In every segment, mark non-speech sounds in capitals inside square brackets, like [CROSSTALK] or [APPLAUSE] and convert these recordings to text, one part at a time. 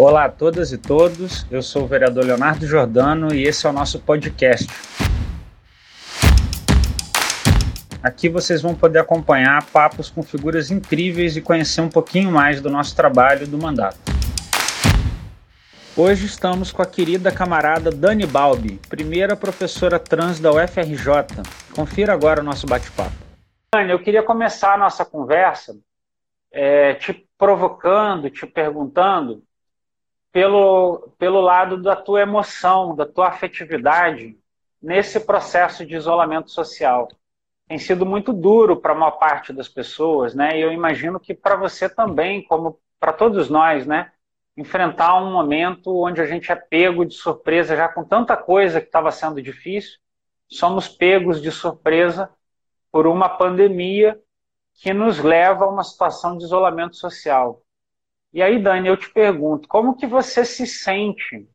Olá a todas e todos, eu sou o vereador Leonardo Jordano e esse é o nosso podcast. Aqui vocês vão poder acompanhar papos com figuras incríveis e conhecer um pouquinho mais do nosso trabalho do mandato. Hoje estamos com a querida camarada Dani Balbi, primeira professora trans da UFRJ. Confira agora o nosso bate-papo. Dani, eu queria começar a nossa conversa é, te provocando, te perguntando pelo, pelo lado da tua emoção, da tua afetividade nesse processo de isolamento social. Tem sido muito duro para a maior parte das pessoas, né? E eu imagino que para você também, como para todos nós, né? Enfrentar um momento onde a gente é pego de surpresa já com tanta coisa que estava sendo difícil, somos pegos de surpresa por uma pandemia que nos leva a uma situação de isolamento social. E aí, Dani, eu te pergunto, como que você se sente?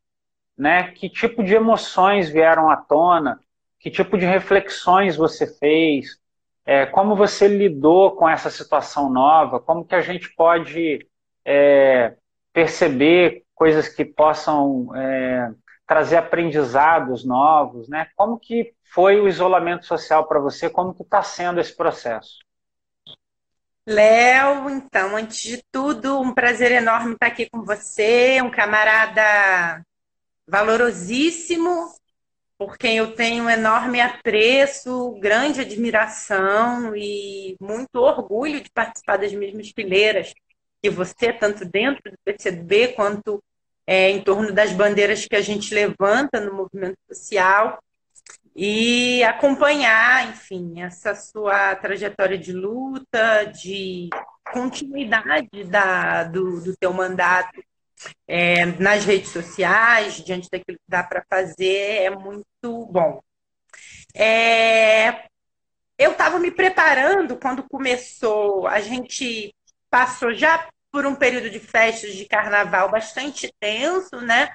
Né? Que tipo de emoções vieram à tona? Que tipo de reflexões você fez? É, como você lidou com essa situação nova? Como que a gente pode é, perceber coisas que possam é, trazer aprendizados novos? Né? Como que foi o isolamento social para você? Como que está sendo esse processo? Léo, então, antes de tudo, um prazer enorme estar aqui com você, um camarada valorosíssimo, por quem eu tenho um enorme apreço, grande admiração e muito orgulho de participar das mesmas fileiras que você, tanto dentro do PCB quanto é, em torno das bandeiras que a gente levanta no movimento social e acompanhar, enfim, essa sua trajetória de luta, de continuidade da, do, do teu mandato é, nas redes sociais, diante daquilo que dá para fazer, é muito bom. É, eu estava me preparando quando começou, a gente passou já por um período de festas de carnaval bastante tenso, né?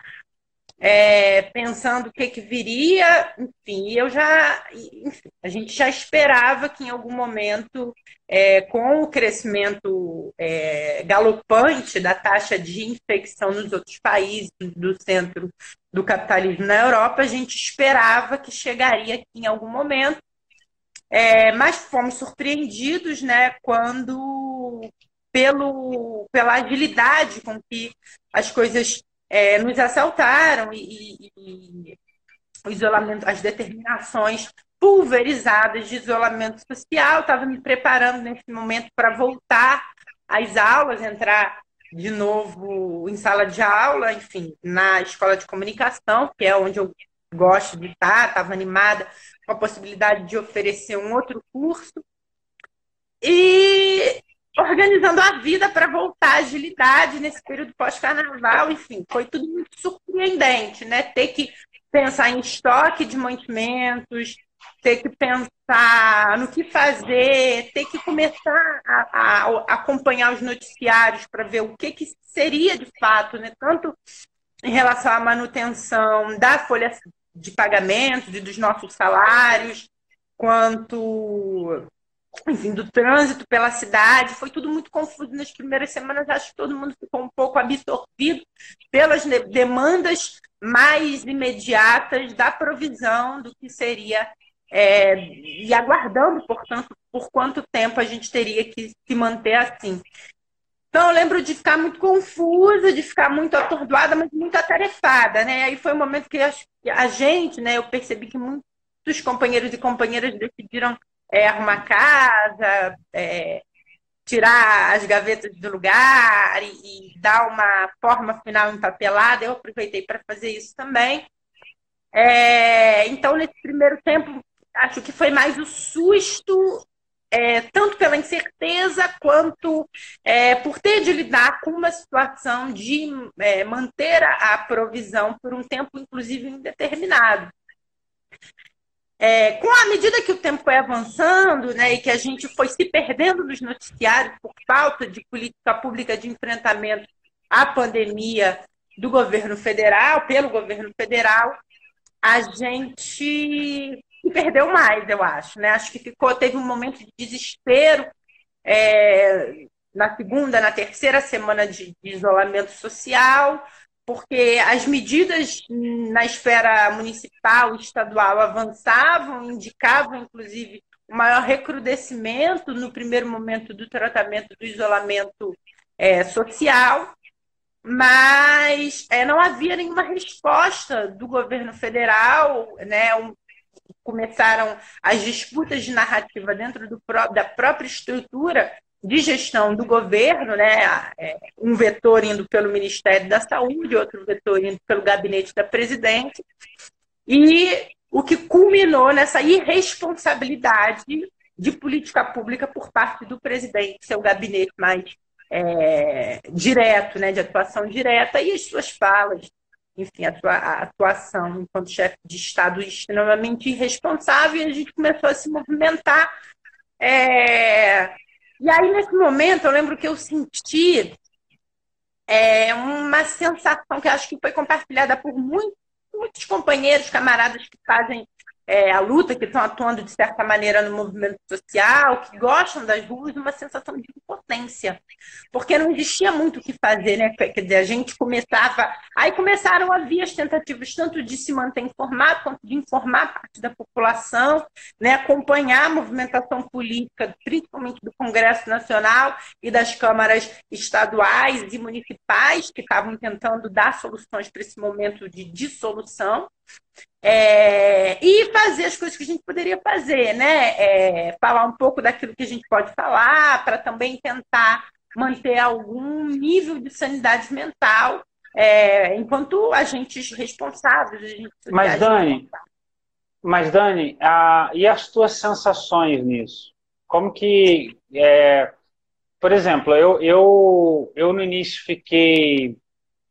É, pensando o que, que viria, enfim, eu já, enfim, a gente já esperava que em algum momento, é, com o crescimento é, galopante da taxa de infecção nos outros países do centro do capitalismo na Europa, a gente esperava que chegaria aqui em algum momento, é, mas fomos surpreendidos, né, quando pelo, pela agilidade com que as coisas é, nos assaltaram e, e, e, o isolamento, as determinações pulverizadas de isolamento social. Estava me preparando nesse momento para voltar às aulas, entrar de novo em sala de aula, enfim, na escola de comunicação, que é onde eu gosto de estar, estava animada com a possibilidade de oferecer um outro curso. E organizando a vida para voltar à agilidade nesse período pós-carnaval, enfim, foi tudo muito surpreendente, né? Ter que pensar em estoque de mantimentos, ter que pensar no que fazer, ter que começar a, a acompanhar os noticiários para ver o que, que seria de fato, né? Tanto em relação à manutenção da folha de pagamento, de, dos nossos salários, quanto enfim, do trânsito pela cidade. Foi tudo muito confuso nas primeiras semanas. Acho que todo mundo ficou um pouco absorvido pelas demandas mais imediatas da provisão do que seria é, e aguardando, portanto, por quanto tempo a gente teria que se manter assim. Então, eu lembro de ficar muito confusa, de ficar muito atordoada, mas muito atarefada, né? Aí foi um momento que a gente, né, eu percebi que muitos companheiros e companheiras decidiram é, arrumar casa, é, tirar as gavetas do lugar e, e, dar uma forma final empapelada. Eu aproveitei para fazer isso também. É, então, nesse primeiro tempo, acho que foi mais o susto, é, tanto pela incerteza quanto é, por ter de lidar com uma situação de é, manter a, a provisão por um tempo, inclusive, indeterminado. É, com a medida que o tempo foi avançando, né, e que a gente foi se perdendo nos noticiários por falta de política pública de enfrentamento à pandemia do governo federal, pelo governo federal, a gente se perdeu mais, eu acho, né? Acho que ficou, teve um momento de desespero é, na segunda, na terceira semana de, de isolamento social, porque as medidas na esfera municipal estadual avançavam, indicavam, inclusive, o maior recrudescimento no primeiro momento do tratamento do isolamento é, social, mas é, não havia nenhuma resposta do governo federal, né? Um, começaram as disputas de narrativa dentro do, da própria estrutura de gestão do governo, né? É, um vetor indo pelo Ministério da Saúde, outro vetor indo pelo gabinete da presidente, e o que culminou nessa irresponsabilidade de política pública por parte do presidente, seu gabinete mais é, direto, né, de atuação direta, e as suas falas, enfim, a, sua, atuação enquanto chefe de Estado extremamente irresponsável, e a gente começou a se movimentar. É, e aí, nesse momento, eu lembro que eu senti é, uma sensação que acho que foi compartilhada por muito, muitos companheiros, camaradas que fazem é, a luta, que estão atuando de certa maneira no movimento social, que gostam das ruas, uma sensação de impotência. Porque não existia muito o que fazer, né? Quer dizer, a gente começava. Aí começaram a vir as tentativas tanto de se manter informado, quanto de informar parte da população, né? acompanhar a movimentação política, principalmente do Congresso Nacional e das câmaras estaduais e municipais, que estavam tentando dar soluções para esse momento de dissolução. É, e fazer as coisas que a gente poderia fazer, né? É, falar um pouco daquilo que a gente pode falar, para também tentar manter algum nível de sanidade mental é, enquanto agentes responsáveis. Agentes mas, Dani, mas, Dani, a, e as tuas sensações nisso? Como que. É, por exemplo, eu, eu, eu no início fiquei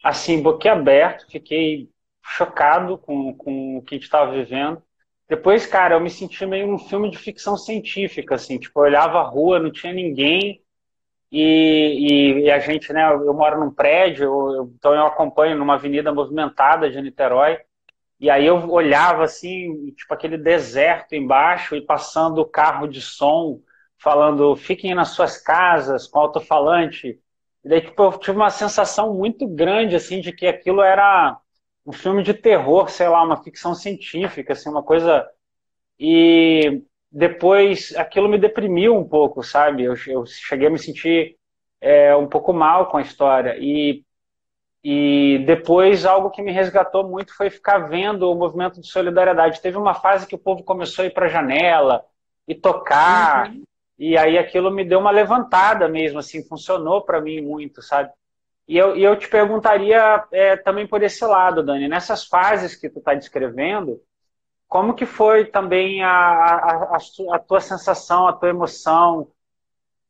assim, boquiaberto, fiquei chocado com, com o que a gente estava vivendo. Depois, cara, eu me senti meio um filme de ficção científica, assim, tipo, eu olhava a rua, não tinha ninguém, e, e, e a gente, né, eu, moro num prédio, eu, então eu acompanho numa avenida movimentada de Niterói, e aí eu olhava, assim, tipo, aquele deserto embaixo, e passando o carro de som, falando, fiquem nas suas casas, com alto-falante, e daí, tipo, eu tive uma sensação muito grande, assim, de que aquilo era um filme de terror, sei lá, uma ficção científica, assim, uma coisa. E depois aquilo me deprimiu um pouco, sabe? Eu, eu cheguei a me sentir é, um pouco mal com a história. E, e depois algo que me resgatou muito foi ficar vendo o movimento de solidariedade. Teve uma fase que o povo começou a ir para a janela e tocar. Uhum. E aí aquilo me deu uma levantada mesmo, assim, funcionou para mim muito, sabe? E eu, e eu te perguntaria é, também por esse lado, Dani, nessas fases que tu está descrevendo, como que foi também a, a, a, tua sensação, a tua emoção?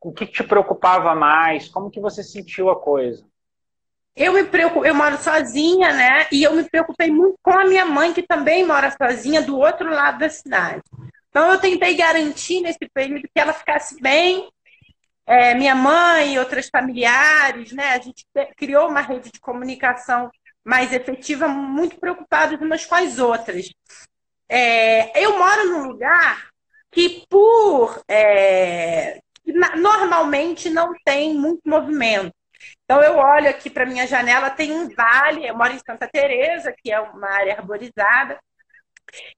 O que te preocupava mais? Como que você sentiu a coisa? Eu me eu moro sozinha, né? E eu me preocupei muito com a minha mãe, que também mora sozinha do outro lado da cidade. Então eu tentei garantir nesse período que ela ficasse bem, é, minha mãe e outras familiares, né? A gente criou uma rede de comunicação mais efetiva, muito preocupados umas com as outras. É, eu moro num lugar que, por é, normalmente não tem muito movimento. Então eu olho aqui para minha janela, tem um vale, eu moro em Santa Teresa, que é uma área arborizada,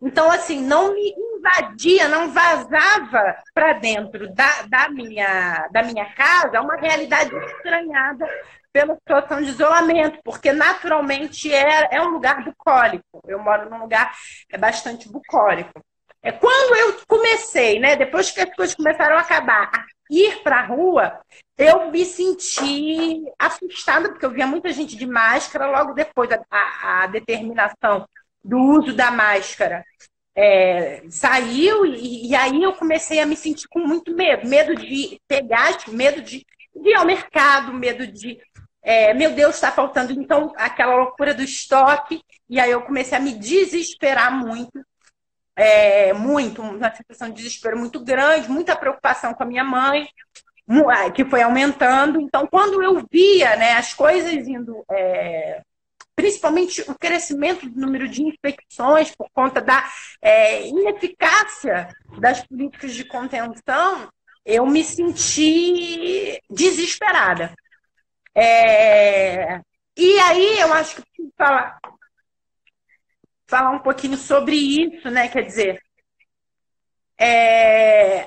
então, assim, não me invadia, não vazava para dentro da, da, minha, da minha casa uma realidade estranhada pela situação de isolamento, porque naturalmente é, é um lugar bucólico. Eu moro num lugar é bastante bucólico. É quando eu comecei, né, depois que as coisas começaram a acabar, a ir para a rua, eu me senti assustada, porque eu via muita gente de máscara logo depois da a, a determinação do uso da máscara é, saiu e, e, aí eu comecei a me sentir com muito medo, medo de pegar, medo de, ir ao mercado, medo de é, meu Deus, está faltando então aquela loucura do estoque e aí eu comecei a me desesperar muito, é, muito, uma sensação de desespero muito grande, muita preocupação com a minha mãe que foi aumentando. Então, quando eu via né, as coisas indo é, principalmente o crescimento do número de infecções por conta da é, ineficácia das políticas de contenção, eu me senti desesperada. É... E aí eu acho que falar, falar um pouquinho sobre isso, né? Quer dizer, é...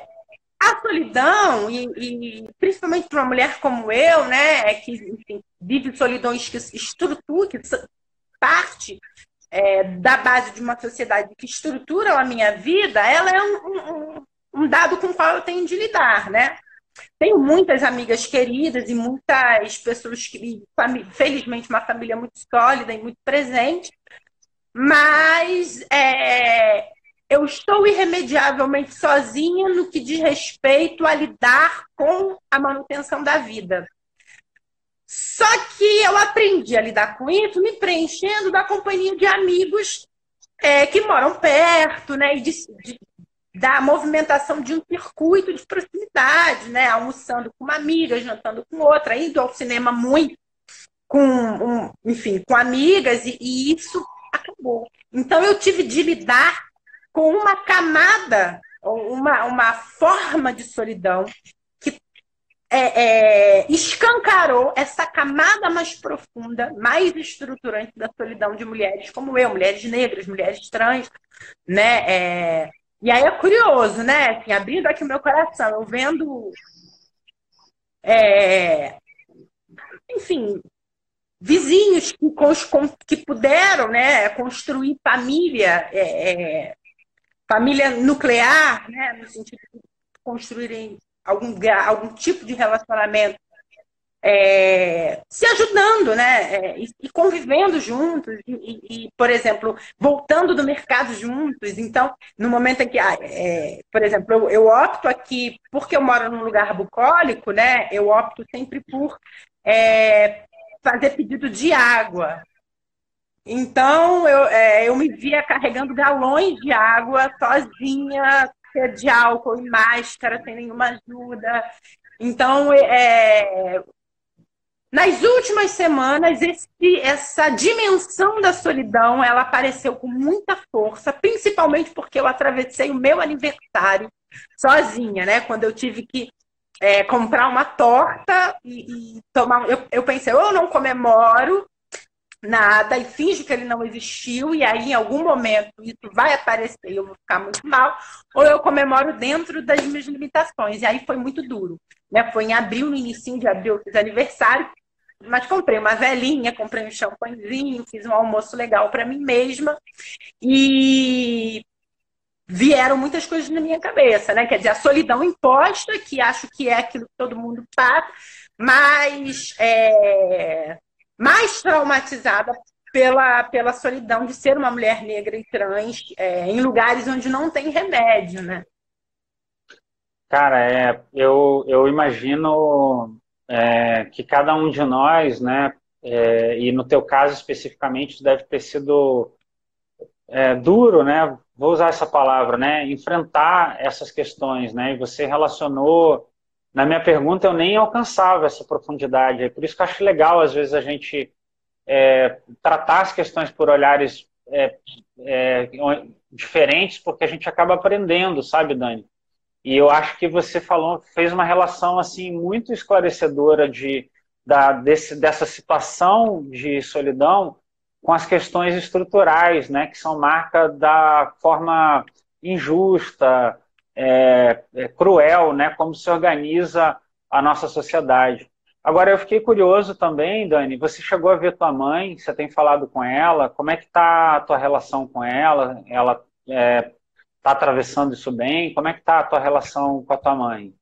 a solidão, e, e principalmente para uma mulher como eu, né, que enfim, vive solidões que estrutura, que parte é, da base de uma sociedade que estrutura a minha vida, ela é um, um, um dado com o qual eu tenho de lidar, né? Tenho muitas amigas queridas e muitas pessoas que, felizmente, uma família muito sólida e muito presente, mas é, eu estou irremediavelmente sozinha no que diz respeito a lidar com a manutenção da vida. Só que eu aprendi a lidar com isso me preenchendo da companhia de amigos é, que moram perto, né? E de, de, da movimentação de um circuito de proximidade, né? Almoçando com uma amiga, jantando com outra, indo ao cinema muito com, um, enfim, com amigas, e, e isso acabou. Então eu tive de lidar com uma camada, uma, uma forma de solidão é, é, escancarou essa camada mais profunda, mais estruturante da solidão de mulheres como eu, mulheres negras, mulheres trans, né? É, e aí é curioso, né? Assim, abrindo aqui o meu coração, eu vendo. É, enfim, vizinhos que, que puderam né, construir família, é, é, família nuclear, né, no sentido de construírem algum, algum tipo de relacionamento é, se ajudando, né? É, e, e, convivendo juntos, e, e, por exemplo, voltando do mercado juntos. Então, no momento em que, ah, é, por exemplo, eu, eu, opto aqui, porque eu moro num lugar bucólico, né? Eu opto sempre por é, fazer pedido de água. Então, eu, é, eu me via carregando galões de água sozinha, de álcool e máscara, sem nenhuma ajuda. Então, é, nas últimas semanas, esse, essa dimensão da solidão ela apareceu com muita força, principalmente porque eu atravessei o meu aniversário sozinha, né? Quando eu tive que é, comprar uma torta e, e tomar. Eu, eu pensei, eu não comemoro, nada e finge que ele não existiu, e aí em algum momento isso vai aparecer e eu vou ficar muito mal, ou eu comemoro dentro das minhas limitações. E aí foi muito duro. Né? Foi em abril, no início de abril, eu fiz aniversário, mas comprei uma velhinha, comprei um champanhezinho, fiz um almoço legal para mim mesma. E vieram muitas coisas na minha cabeça, né? Quer dizer, a solidão imposta, que acho que é aquilo que todo mundo passa, mas é, mais traumatizada pela, pela solidão de ser uma mulher negra e trans é, em lugares onde não tem remédio, né? Cara, é, eu, eu imagino é, que cada um de nós, né, é, e no teu caso especificamente, deve ter sido é, duro, né, vou usar essa palavra, né, enfrentar essas questões, né, e você relacionou na minha pergunta eu nem alcançava essa profundidade. É por isso que eu acho legal, às vezes, a gente é, tratar as questões por olhares é, é, diferentes, porque a gente acaba aprendendo, sabe, Dani? E eu acho que você falou, fez uma relação assim muito esclarecedora de, da, desse, dessa situação de solidão com as questões estruturais, né, que são marca da forma injusta, é, é, cruel, né? Como se organiza a nossa sociedade. Agora, eu fiquei curioso também, Dani, você chegou a ver tua mãe, você tem falado com ela, como é que está a tua relação com ela? Ela está é, atravessando isso bem? Como é que está a tua relação com a tua mãe?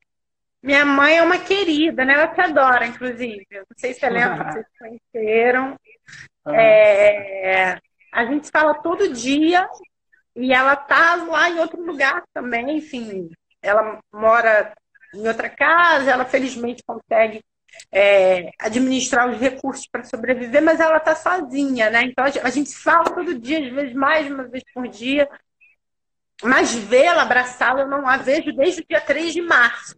Minha mãe é uma querida, né? Ela te adora, inclusive. Não sei se você lembra, [LAUGHS] vocês conheceram. Uhum. É, a gente fala todo dia, e ela tá lá em outro lugar também, enfim. Ela mora em outra casa, ela felizmente consegue é, administrar os recursos para sobreviver, mas ela está sozinha, né? Então a gente fala todo dia, às vezes mais uma vez por dia, mas vê-la, abraçá-la, eu não a vejo desde o dia 3 de março.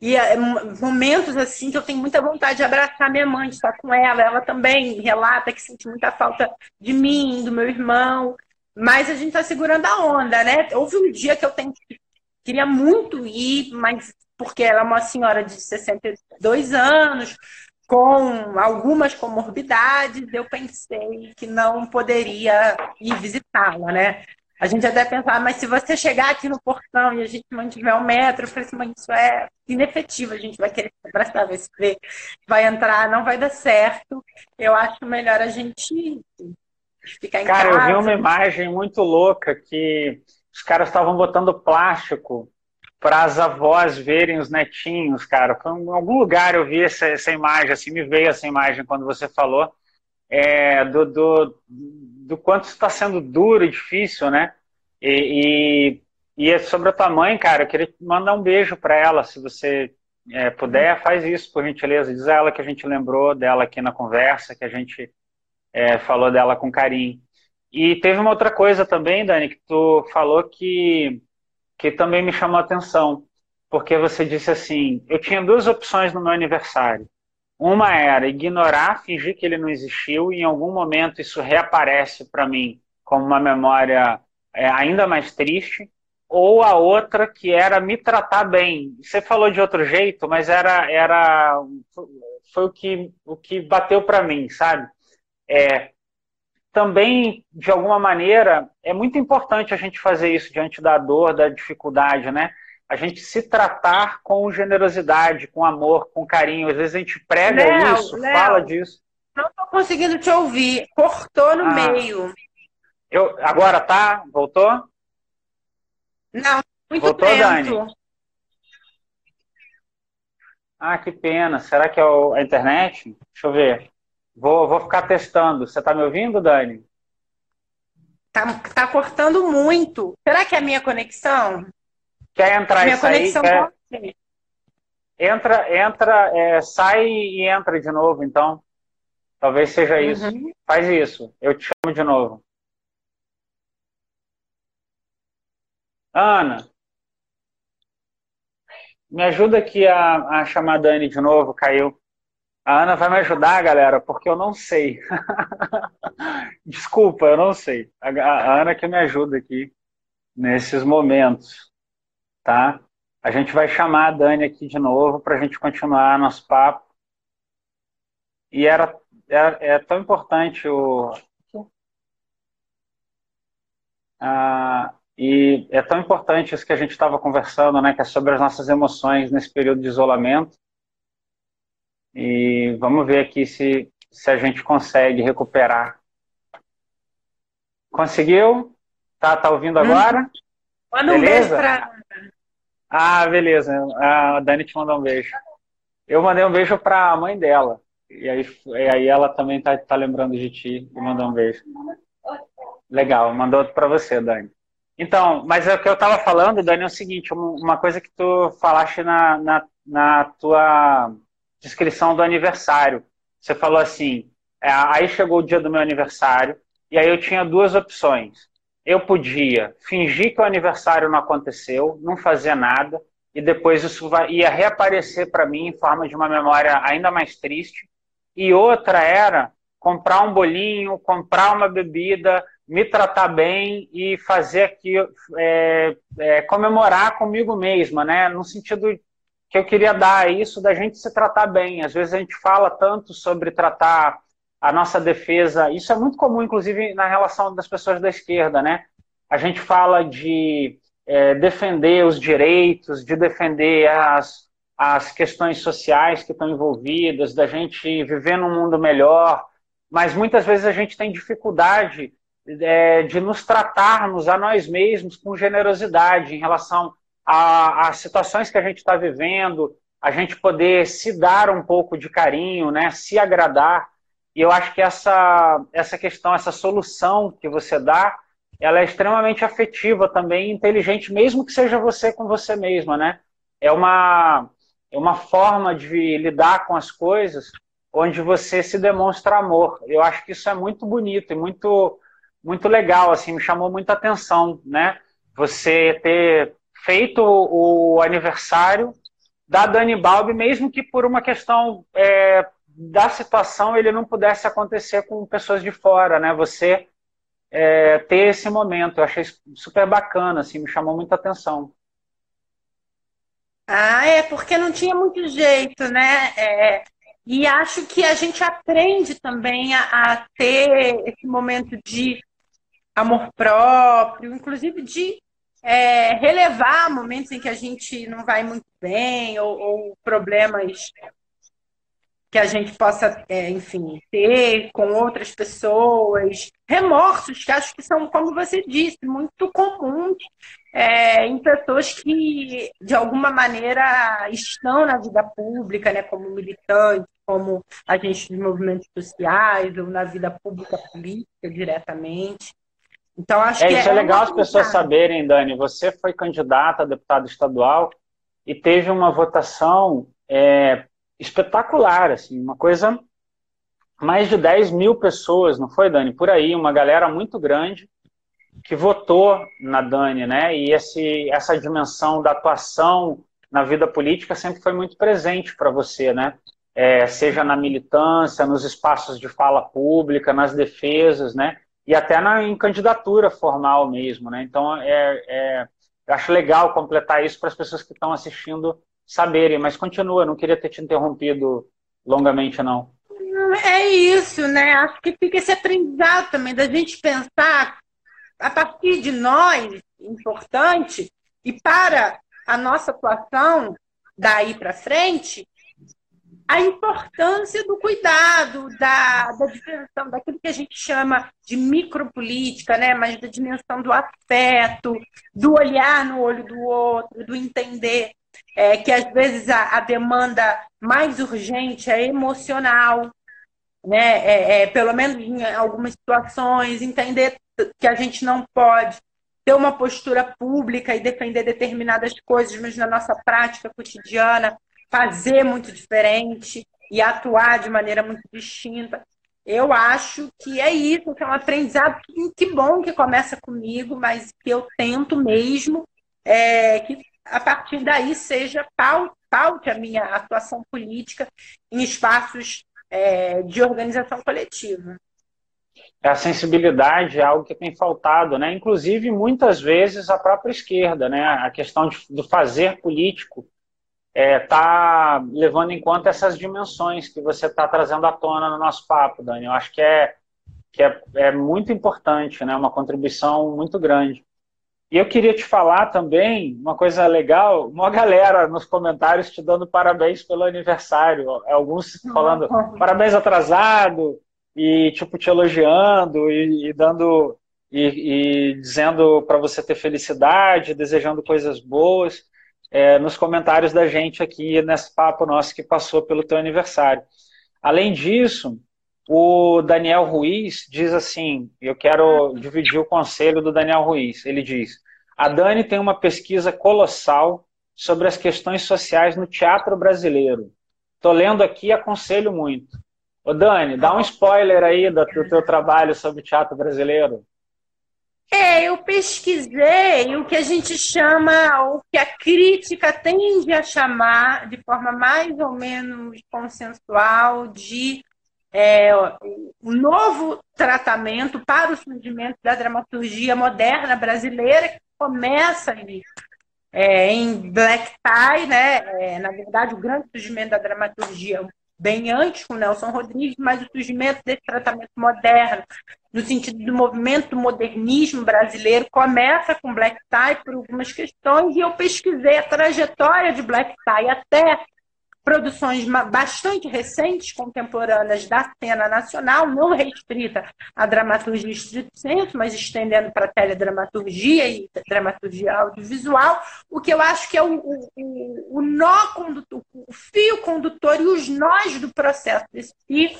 E é, momentos assim que eu tenho muita vontade de abraçar minha mãe, estar com ela. Ela também relata que sente muita falta de mim, do meu irmão. Mas a gente está segurando a onda, né? Houve um dia que eu que queria muito ir, mas porque ela é uma senhora de 62 anos, com algumas comorbidades, eu pensei que não poderia ir visitá-la, né? A gente até pensava, mas se você chegar aqui no portão e a gente mantiver um metro, eu falei assim, mas isso é inefetivo, a gente vai querer se abraçar, vai se ver, vai entrar, não vai dar certo. Eu acho melhor a gente ficar em Cara, casa. eu vi uma imagem muito louca que os caras estavam botando plástico para as avós verem os netinhos, cara. Em algum lugar eu vi essa, essa imagem, assim, me veio essa imagem quando você falou é, do, do, do quanto está sendo duro e difícil, né? E, e, e, é sobre a tua mãe, cara, eu queria mandar um beijo para ela, se você é, puder, faz isso, por gentileza. Diz a ela que a gente lembrou dela aqui na conversa, que a gente é, falou dela com carinho. E teve uma outra coisa também, Dani, que tu falou que, que também me chamou a atenção, porque você disse assim: eu tinha duas opções no meu aniversário. Uma era ignorar, fingir que ele não existiu, e em algum momento isso reaparece para mim como uma memória é, ainda mais triste. Ou a outra que era me tratar bem. Você falou de outro jeito, mas era, era foi o que, o que bateu para mim, sabe? É, também, de alguma maneira, é muito importante a gente fazer isso diante da dor, da dificuldade, né? a gente se tratar com generosidade, com amor, com carinho. Às vezes a gente prega Léo, isso, Léo, fala disso. Não estou conseguindo te ouvir. Cortou no ah, meio. Eu, agora tá? Voltou? Não, muito Voltou, tempo. Dani? Ah, que pena. Será que é a internet? Deixa eu ver. Vou, vou ficar testando. Você está me ouvindo, Dani? Tá, tá cortando muito. Será que é a minha conexão? Quer entrar Minha e sair? Quer... Entra, entra, é, sai e entra de novo, então. Talvez seja uhum. isso. Faz isso. Eu te chamo de novo. Ana, me ajuda aqui a, a chamar a Dani de novo, caiu. A Ana vai me ajudar, galera, porque eu não sei. [LAUGHS] Desculpa, eu não sei. A, Ana que me ajuda aqui nesses momentos tá? A gente vai chamar a Dani aqui de novo para a gente continuar nosso papo. E era, é, é tão importante o. Ah, e é tão importante isso que a gente estava conversando, né? Que é sobre as nossas emoções nesse período de isolamento. E vamos ver aqui se, se a gente consegue recuperar. Conseguiu? Tá, tá ouvindo agora? Hum. Manda um beijo pra ah, beleza. A Dani te mandou um beijo. Eu mandei um beijo para a mãe dela. E aí, e aí ela também tá, tá lembrando de ti e mandou um beijo. Legal, mandou para você, Dani. Então, mas é o que eu estava falando, Dani, é o seguinte, uma coisa que tu falaste na, na, na tua descrição do aniversário. Você falou assim, é, aí chegou o dia do meu aniversário, e aí eu tinha duas opções eu podia fingir que o aniversário não aconteceu, não fazer nada, e depois isso ia reaparecer para mim em forma de uma memória ainda mais triste. E outra era comprar um bolinho, comprar uma bebida, me tratar bem e fazer aqui, é, é, comemorar comigo mesma, né? No sentido que eu queria dar isso da gente se tratar bem. Às vezes a gente fala tanto sobre tratar a nossa defesa. Isso é muito comum, inclusive, na relação das pessoas da esquerda, né? A gente fala de é, defender os direitos, de defender as, as questões sociais que estão envolvidas, da gente viver num mundo melhor, mas muitas vezes a gente tem dificuldade é, de nos tratarmos a nós mesmos com generosidade em relação às situações que a gente está vivendo, a gente poder se dar um pouco de carinho, né, se agradar. E eu acho que essa, essa questão, essa solução que você dá, ela é extremamente afetiva também, inteligente, mesmo que seja você com você mesma, né? É uma, é uma forma de lidar com as coisas onde você se demonstra amor. Eu acho que isso é muito bonito e muito, muito legal, assim, me chamou muita atenção, né? Você ter feito o aniversário da Dani Balbi, mesmo que por uma questão é, da situação ele não pudesse acontecer com pessoas de fora, né? Você é, ter esse momento, eu achei super bacana, assim, me chamou muita atenção. Ah, é porque não tinha muito jeito, né? É, e acho que a gente aprende também a, a ter esse momento de amor próprio, inclusive de é, relevar momentos em que a gente não vai muito bem ou, ou problemas que a gente possa, é, enfim, ter com outras pessoas, remorsos que acho que são, como você disse, muito comuns é, em pessoas que, de alguma maneira, estão na vida pública, né, como militantes, como agentes de movimentos sociais, ou na vida pública política diretamente. Então, acho é, que isso é, é legal as pessoas saberem, Dani. Você foi candidata a deputado estadual e teve uma votação é, espetacular, assim, uma coisa. Mais de 10 mil pessoas, não foi, Dani? Por aí, uma galera muito grande que votou na Dani, né? E esse, essa dimensão da atuação na vida política sempre foi muito presente para você, né? É, seja na militância, nos espaços de fala pública, nas defesas, né? E até na, em candidatura formal mesmo, né? Então, é, é, eu acho legal completar isso para as pessoas que estão assistindo saberem, mas continua, não queria ter te interrompido longamente, não. É isso, né? Acho que fica esse aprendizado também da gente pensar a partir de nós, importante, e para a nossa atuação daí para frente, a importância do cuidado, da, da dimensão, daquilo que a gente chama de micropolítica, né? mas da dimensão do afeto, do olhar no olho do outro, do entender é, que às vezes a, a, demanda mais urgente é emocional, né? É, é, pelo menos em algumas situações, entender que a gente não pode ter uma postura pública e defender determinadas coisas, mas na nossa prática cotidiana fazer muito diferente e atuar de maneira muito distinta. Eu acho que é isso, que é um aprendizado que, que bom que começa comigo, mas que eu tento mesmo é, que a partir daí seja paute a minha atuação política em espaços é, de organização coletiva. A sensibilidade é algo que tem faltado, né? Inclusive, muitas vezes, a própria esquerda, né? A questão de, do fazer político está é, tá levando em conta essas dimensões que você está trazendo à tona no nosso papo, Dani. Eu acho que é, que é, é muito importante, né? Uma contribuição muito grande. E eu queria te falar também uma coisa legal, uma galera nos comentários te dando parabéns pelo aniversário, alguns falando parabéns atrasado e tipo te elogiando e, e dando e, e dizendo para você ter felicidade, desejando coisas boas é, nos comentários da gente aqui nesse papo nosso que passou pelo teu aniversário. Além disso, o Daniel Ruiz diz assim: eu quero dividir o conselho do Daniel Ruiz. Ele diz: a Dani tem uma pesquisa colossal sobre as questões sociais no teatro brasileiro. Estou lendo aqui e aconselho muito. Ô Dani, dá um spoiler aí do, do teu trabalho sobre teatro brasileiro. É, eu pesquisei o que a gente chama, o que a crítica tende a chamar de forma mais ou menos consensual de é, um novo tratamento para o surgimento da dramaturgia moderna brasileira, que começa ali é, em Black Tie, né? É, na verdade, o grande surgimento da dramaturgia bem antes com Nelson Rodrigues, mas o surgimento desse tratamento moderno, no sentido do movimento do modernismo brasileiro, começa com Black Tie por algumas questões, e eu pesquisei a trajetória de Black Tie até produções bastante recentes, contemporâneas da cena nacional, não restrita à dramaturgia estrito senso, mas estendendo para a teledramaturgia e dramaturgia audiovisual, o que eu acho que é o, o, o nó condutor, o fio condutor e os nós do processo desse fio,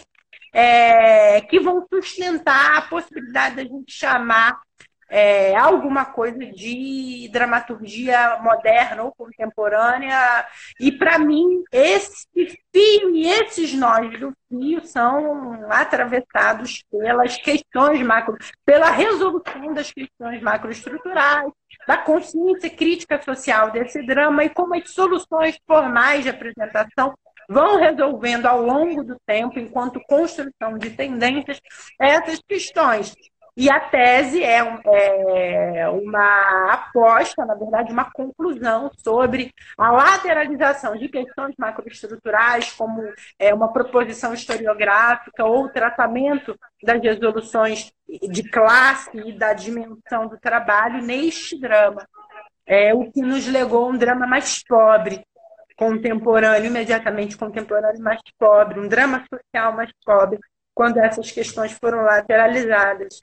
é, que vão sustentar a possibilidade da gente chamar é, alguma coisa de dramaturgia moderna ou contemporânea. E, para mim, esse fio e esses nós do fio são atravessados pelas questões macro, pela resolução das questões macroestruturais, da consciência crítica social desse drama e como as soluções formais de apresentação vão resolvendo ao longo do tempo, enquanto construção de tendências, essas questões. E a tese é, é, uma aposta, na verdade, uma conclusão sobre a lateralização de questões macroestruturais, como é, uma proposição historiográfica ou tratamento das resoluções de classe e da dimensão do trabalho neste drama. É o que nos legou um drama mais pobre, contemporâneo, imediatamente contemporâneo, mais pobre, um drama social mais pobre, quando essas questões foram lateralizadas.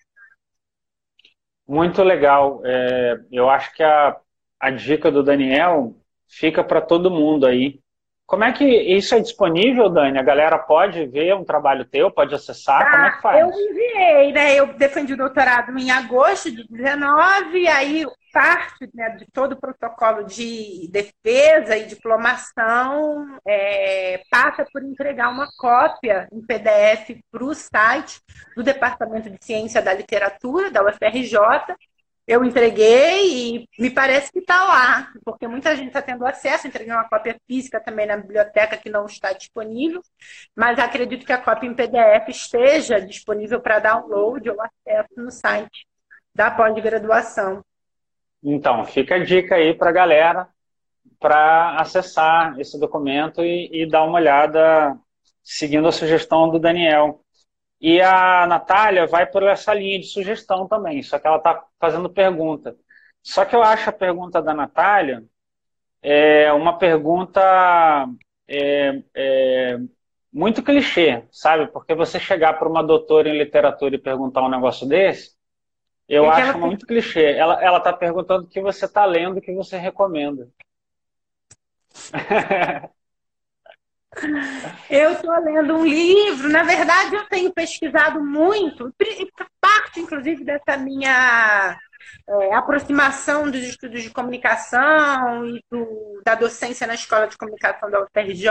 Muito legal. É, eu acho que a, a dica do Daniel fica para todo mundo aí. Como é que isso é disponível, Dani? A galera pode ver um trabalho teu, pode acessar? Ah, Como é que faz? Eu enviei, né? Eu defendi o doutorado em agosto de 19, aí parte né, de todo o protocolo de defesa e diplomação é, passa por entregar uma cópia em PDF para o site do Departamento de Ciência da Literatura, da UFRJ, eu entreguei e me parece que está lá, porque muita gente está tendo acesso. Entreguei uma cópia física também na biblioteca que não está disponível, mas acredito que a cópia em PDF esteja disponível para download ou acesso no site da pós-graduação. Então, fica a dica aí para a galera para acessar esse documento e, e dar uma olhada seguindo a sugestão do Daniel. E a Natália vai por essa linha de sugestão também, só que ela está fazendo pergunta. Só que eu acho a pergunta da Natália é uma pergunta é, é, muito clichê, sabe? Porque você chegar para uma doutora em literatura e perguntar um negócio desse, eu acho ela... muito clichê. Ela está perguntando o que você está lendo, o que você recomenda. [LAUGHS] Eu estou lendo um livro, na verdade eu tenho pesquisado muito, parte inclusive dessa minha é, aproximação dos estudos de comunicação e do, da docência na Escola de Comunicação da UFRJ,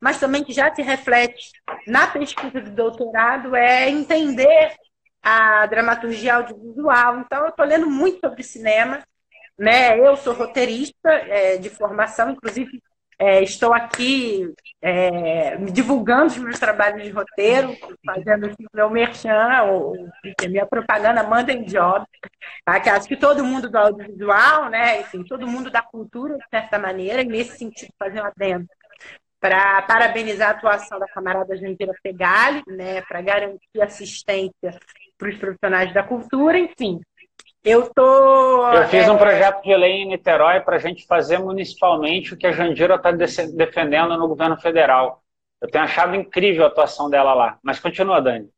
mas também que já se reflete na pesquisa do doutorado, é entender a dramaturgia audiovisual. Então, eu estou lendo muito sobre cinema. Né? Eu sou roteirista é, de formação, inclusive é, estou aqui é, divulgando os meus trabalhos de roteiro, fazendo assim, meu merchan, ou, minha propaganda manda em job, tá? que acho que todo mundo do audiovisual, né, enfim, todo mundo da cultura, de certa maneira, e nesse sentido fazer um adendo. Para parabenizar a atuação da camarada Jandira Pegali, né, para garantir assistência para os profissionais da cultura, enfim, eu tô. Eu fiz é... um projeto de lei em Niterói para a gente fazer municipalmente o que a Jandira está defendendo no governo federal. Eu tenho achado incrível a atuação dela lá. Mas continua, Dani.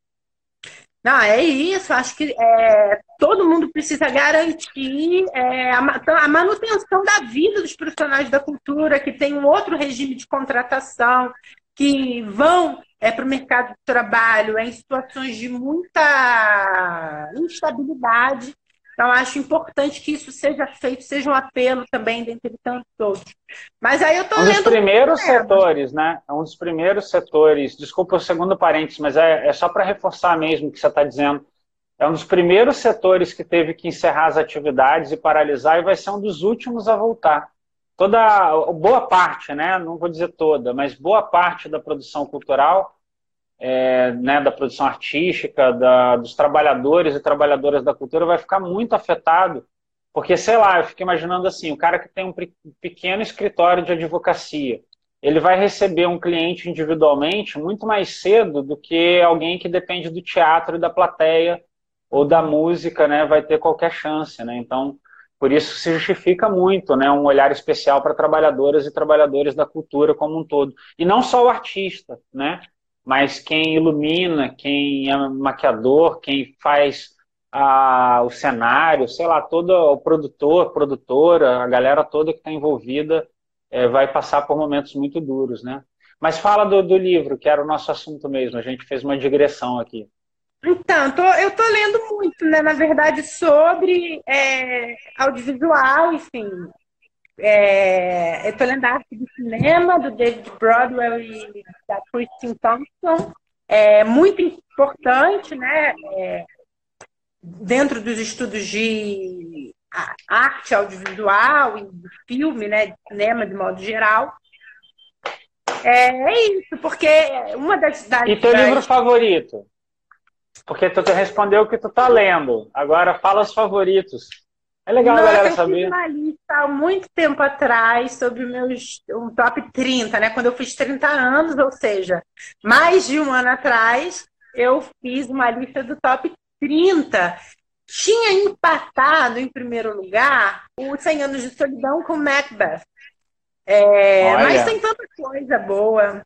Não, é isso. Acho que é, todo mundo precisa garantir é, a, a, manutenção da vida dos profissionais da cultura, que tem um outro regime de contratação, que vão é, para o mercado de trabalho em situações de muita instabilidade então, acho importante que isso seja feito, seja um apelo também dentre tantos outros. Mas aí eu estou um lendo... dos primeiros setores, né? É um dos primeiros setores, desculpa o segundo parênteses, mas é, é só para reforçar mesmo o que você está dizendo. É um dos primeiros setores que teve que encerrar as atividades e paralisar e vai ser um dos últimos a voltar. Toda, boa parte, né? Não vou dizer toda, mas boa parte da produção cultural é, né, da produção artística, da, dos trabalhadores e trabalhadoras da cultura vai ficar muito afetado, porque, sei lá, eu fico imaginando assim, o cara que tem um pequeno escritório de advocacia, ele vai receber um cliente individualmente muito mais cedo do que alguém que depende do teatro e da plateia ou da música, né, vai ter qualquer chance, né? Então, por isso se justifica muito, né, um olhar especial para trabalhadoras e trabalhadores da cultura como um todo. E não só o artista, né? Mas quem ilumina, quem é maquiador, quem faz a, o cenário, sei lá, todo o produtor, produtora, a galera toda que está envolvida é, vai passar por momentos muito duros, né? Mas fala do, do, livro, que era o nosso assunto mesmo, a gente fez uma digressão aqui. Então, tô, eu estou lendo muito, né, na verdade, sobre é, audiovisual, enfim, é, eu estou lendo a arte do cinema, do David Broadwell e da Kristen Thompson. É muito importante, né? É, dentro dos estudos de arte audiovisual e de filme, né? De cinema, de modo geral. É, é isso, porque uma das. das e teu das... livro favorito? Porque tu respondeu o que tu tá lendo. Agora fala os favoritos. É legal Nossa, a galera saber. Eu fiz uma lista há muito tempo atrás sobre meus um top 30, né? Quando eu fiz 30 anos, ou seja, mais de um ano atrás, eu fiz uma lista do top 30. Tinha empatado em primeiro lugar o 100 Anos de Solidão com Macbeth. É, mas tem tanta coisa boa.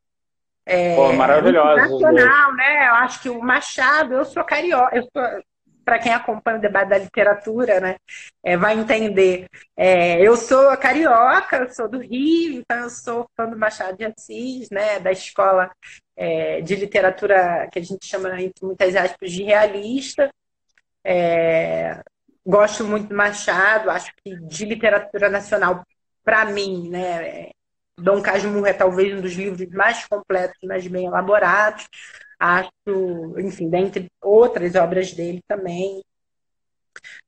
É, Pô, maravilhosa. Nacional, né? Eu acho que o Machado, eu sou carioca, eu sou, para quem acompanha o debate da literatura, né, é, vai entender. É, eu sou carioca, eu sou do Rio, então eu sou fã do Machado de Assis, né, da escola é, de literatura que a gente chama, entre muitas aspas, de realista. É, gosto muito do Machado, acho que de literatura nacional, para mim, né, Dom Casmurro é talvez um dos livros mais completos, mais bem elaborados. Acho, enfim, dentre outras obras dele também.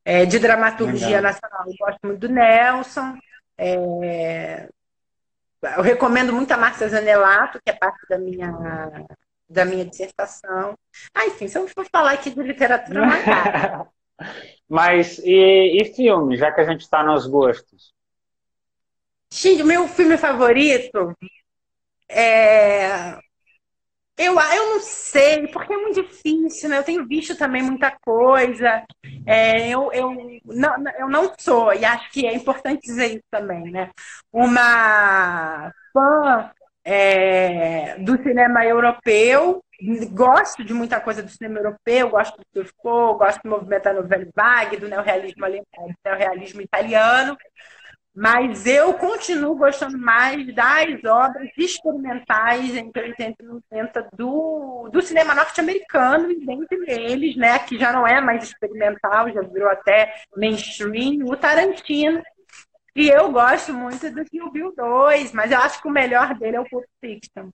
É, de dramaturgia Legal. nacional, eu gosto muito do Nelson. É, eu recomendo muito a Márcia Zanelato, que é parte da minha, da minha dissertação. Ah, enfim, se eu for falar aqui de literatura, não [LAUGHS] Mas, e, e filme, já que a gente está nos gostos? Gente, o meu filme favorito é. Eu, eu não sei, porque é muito difícil, né? Eu tenho visto também muita coisa. É, eu, eu, não, eu não sou, e acho que é importante dizer isso também, né? Uma fã é, do cinema europeu, gosto de muita coisa do cinema europeu, gosto do Truffaut, gosto do movimento da novela vague, do neorrealismo alemão, do neorrealismo italiano. Mas eu continuo gostando mais das obras experimentais entre 80 e 90 do, do cinema norte-americano, e dentre eles, né, que já não é mais experimental, já virou até mainstream, o Tarantino. E eu gosto muito do Kill Bill 2, mas eu acho que o melhor dele é o Pulp Fiction.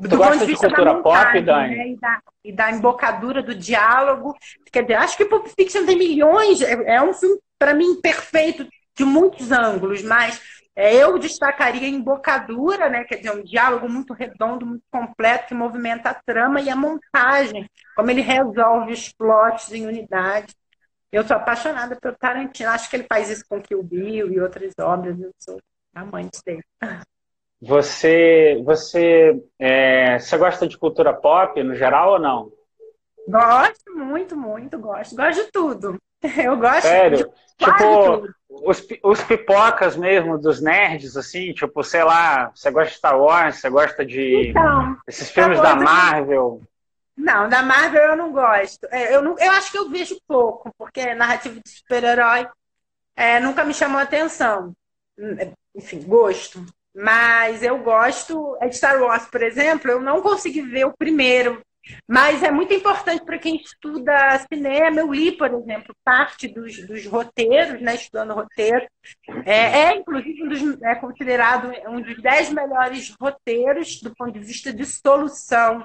Do tu ponto de cultura montagem, pop, Dani? Né, e, da, e da embocadura do diálogo. Quer dizer, acho que Pulp Fiction tem milhões, é, é um filme, para mim, perfeito de muitos ângulos, mas é, eu destacaria a embocadura, né? Quer dizer, um diálogo muito redondo, muito completo, que movimenta a trama e a montagem, como ele resolve os plots em unidade. Eu sou apaixonada pelo Tarantino. Acho que ele faz isso com Kill Bill e outras obras. Eu sou amante dele. Você, você, é, você gosta de cultura pop no geral ou não? Gosto muito, muito gosto. Gosto de tudo. [LAUGHS] Eu gosto Sério? de tipo, os, os pipocas mesmo dos nerds, assim, tipo, sei lá, você gosta de Star Wars, você gosta de então, esses filmes da Marvel? Não, da Marvel eu não gosto. É, eu, não, eu acho que eu vejo pouco, porque narrativa de super-herói é, nunca me chamou atenção. Enfim, gosto. Mas eu gosto. É de Star Wars, por exemplo, eu não consegui ver o primeiro. Mas é muito importante para quem estuda cinema. Eu li, por exemplo, parte dos, dos roteiros, né, estudando roteiro. É, é inclusive, um dos, é considerado um dos dez melhores roteiros do ponto de vista de solução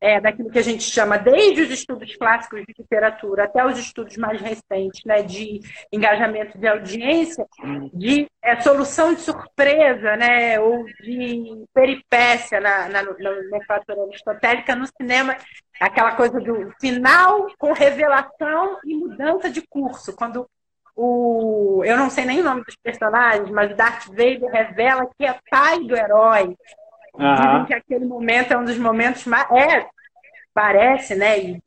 é, daquilo que a gente chama, desde os estudos clássicos de literatura até os estudos mais recentes, né, de engajamento de audiência, de é, solução de surpresa, né, ou de peripécia na, na, na nomenclatura aristotélica no cinema, aquela coisa do final com revelação e mudança de curso, quando o eu não sei nem o nome dos personagens, mas o Darth Vader revela que é pai do herói. Uhum. Dizem que aquele momento é um dos momentos mais. É, parece, né? E,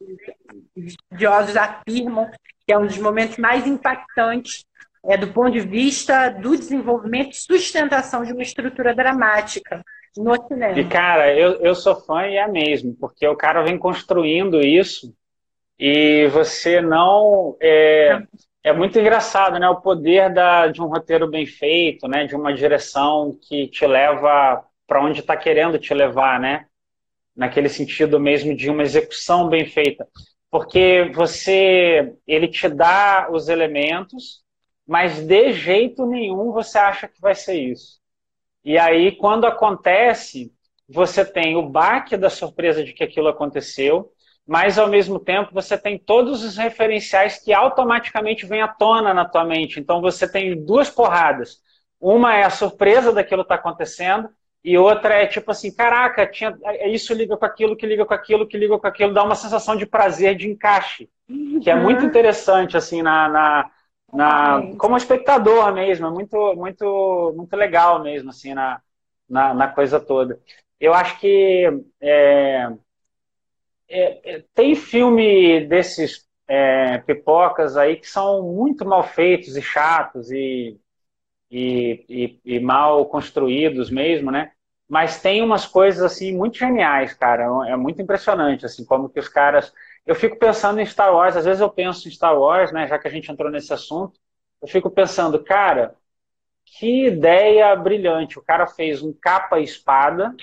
estudiosos afirmam que é um dos momentos mais impactantes é, do ponto de vista do desenvolvimento e sustentação de uma estrutura dramática no cinema. E, cara, eu, eu sou fã e é mesmo, porque o cara vem construindo isso e você não. É, é muito engraçado, né? O poder da, de um roteiro bem feito, né? De uma direção que te leva para onde está querendo te levar, né? Naquele sentido mesmo de uma execução bem feita. Porque você, ele te dá os elementos, mas de jeito nenhum você acha que vai ser isso. E aí, quando acontece, você tem o baque da surpresa de que aquilo aconteceu, mas ao mesmo tempo você tem todos os referenciais que automaticamente vêm à tona na tua mente. Então você tem duas porradas. Uma é a surpresa daquilo estar tá acontecendo, e outra é tipo assim, caraca, tinha, é, isso liga com aquilo, que liga com aquilo, que liga com aquilo, dá uma sensação de prazer, de encaixe, que é muito uhum. interessante, assim, na, na, na como espectador mesmo, é muito, muito, muito legal mesmo, assim, na, na, na coisa toda. Eu acho que é, é, é tem filme desses é, pipocas aí que são muito mal feitos e chatos e, e, e, e mal construídos mesmo, né? mas tem umas coisas assim muito geniais, cara. É muito impressionante assim como que os caras. Eu fico pensando em Star Wars. Às vezes eu penso em Star Wars, né? Já que a gente entrou nesse assunto, eu fico pensando, cara, que ideia brilhante. O cara fez um capa e espada.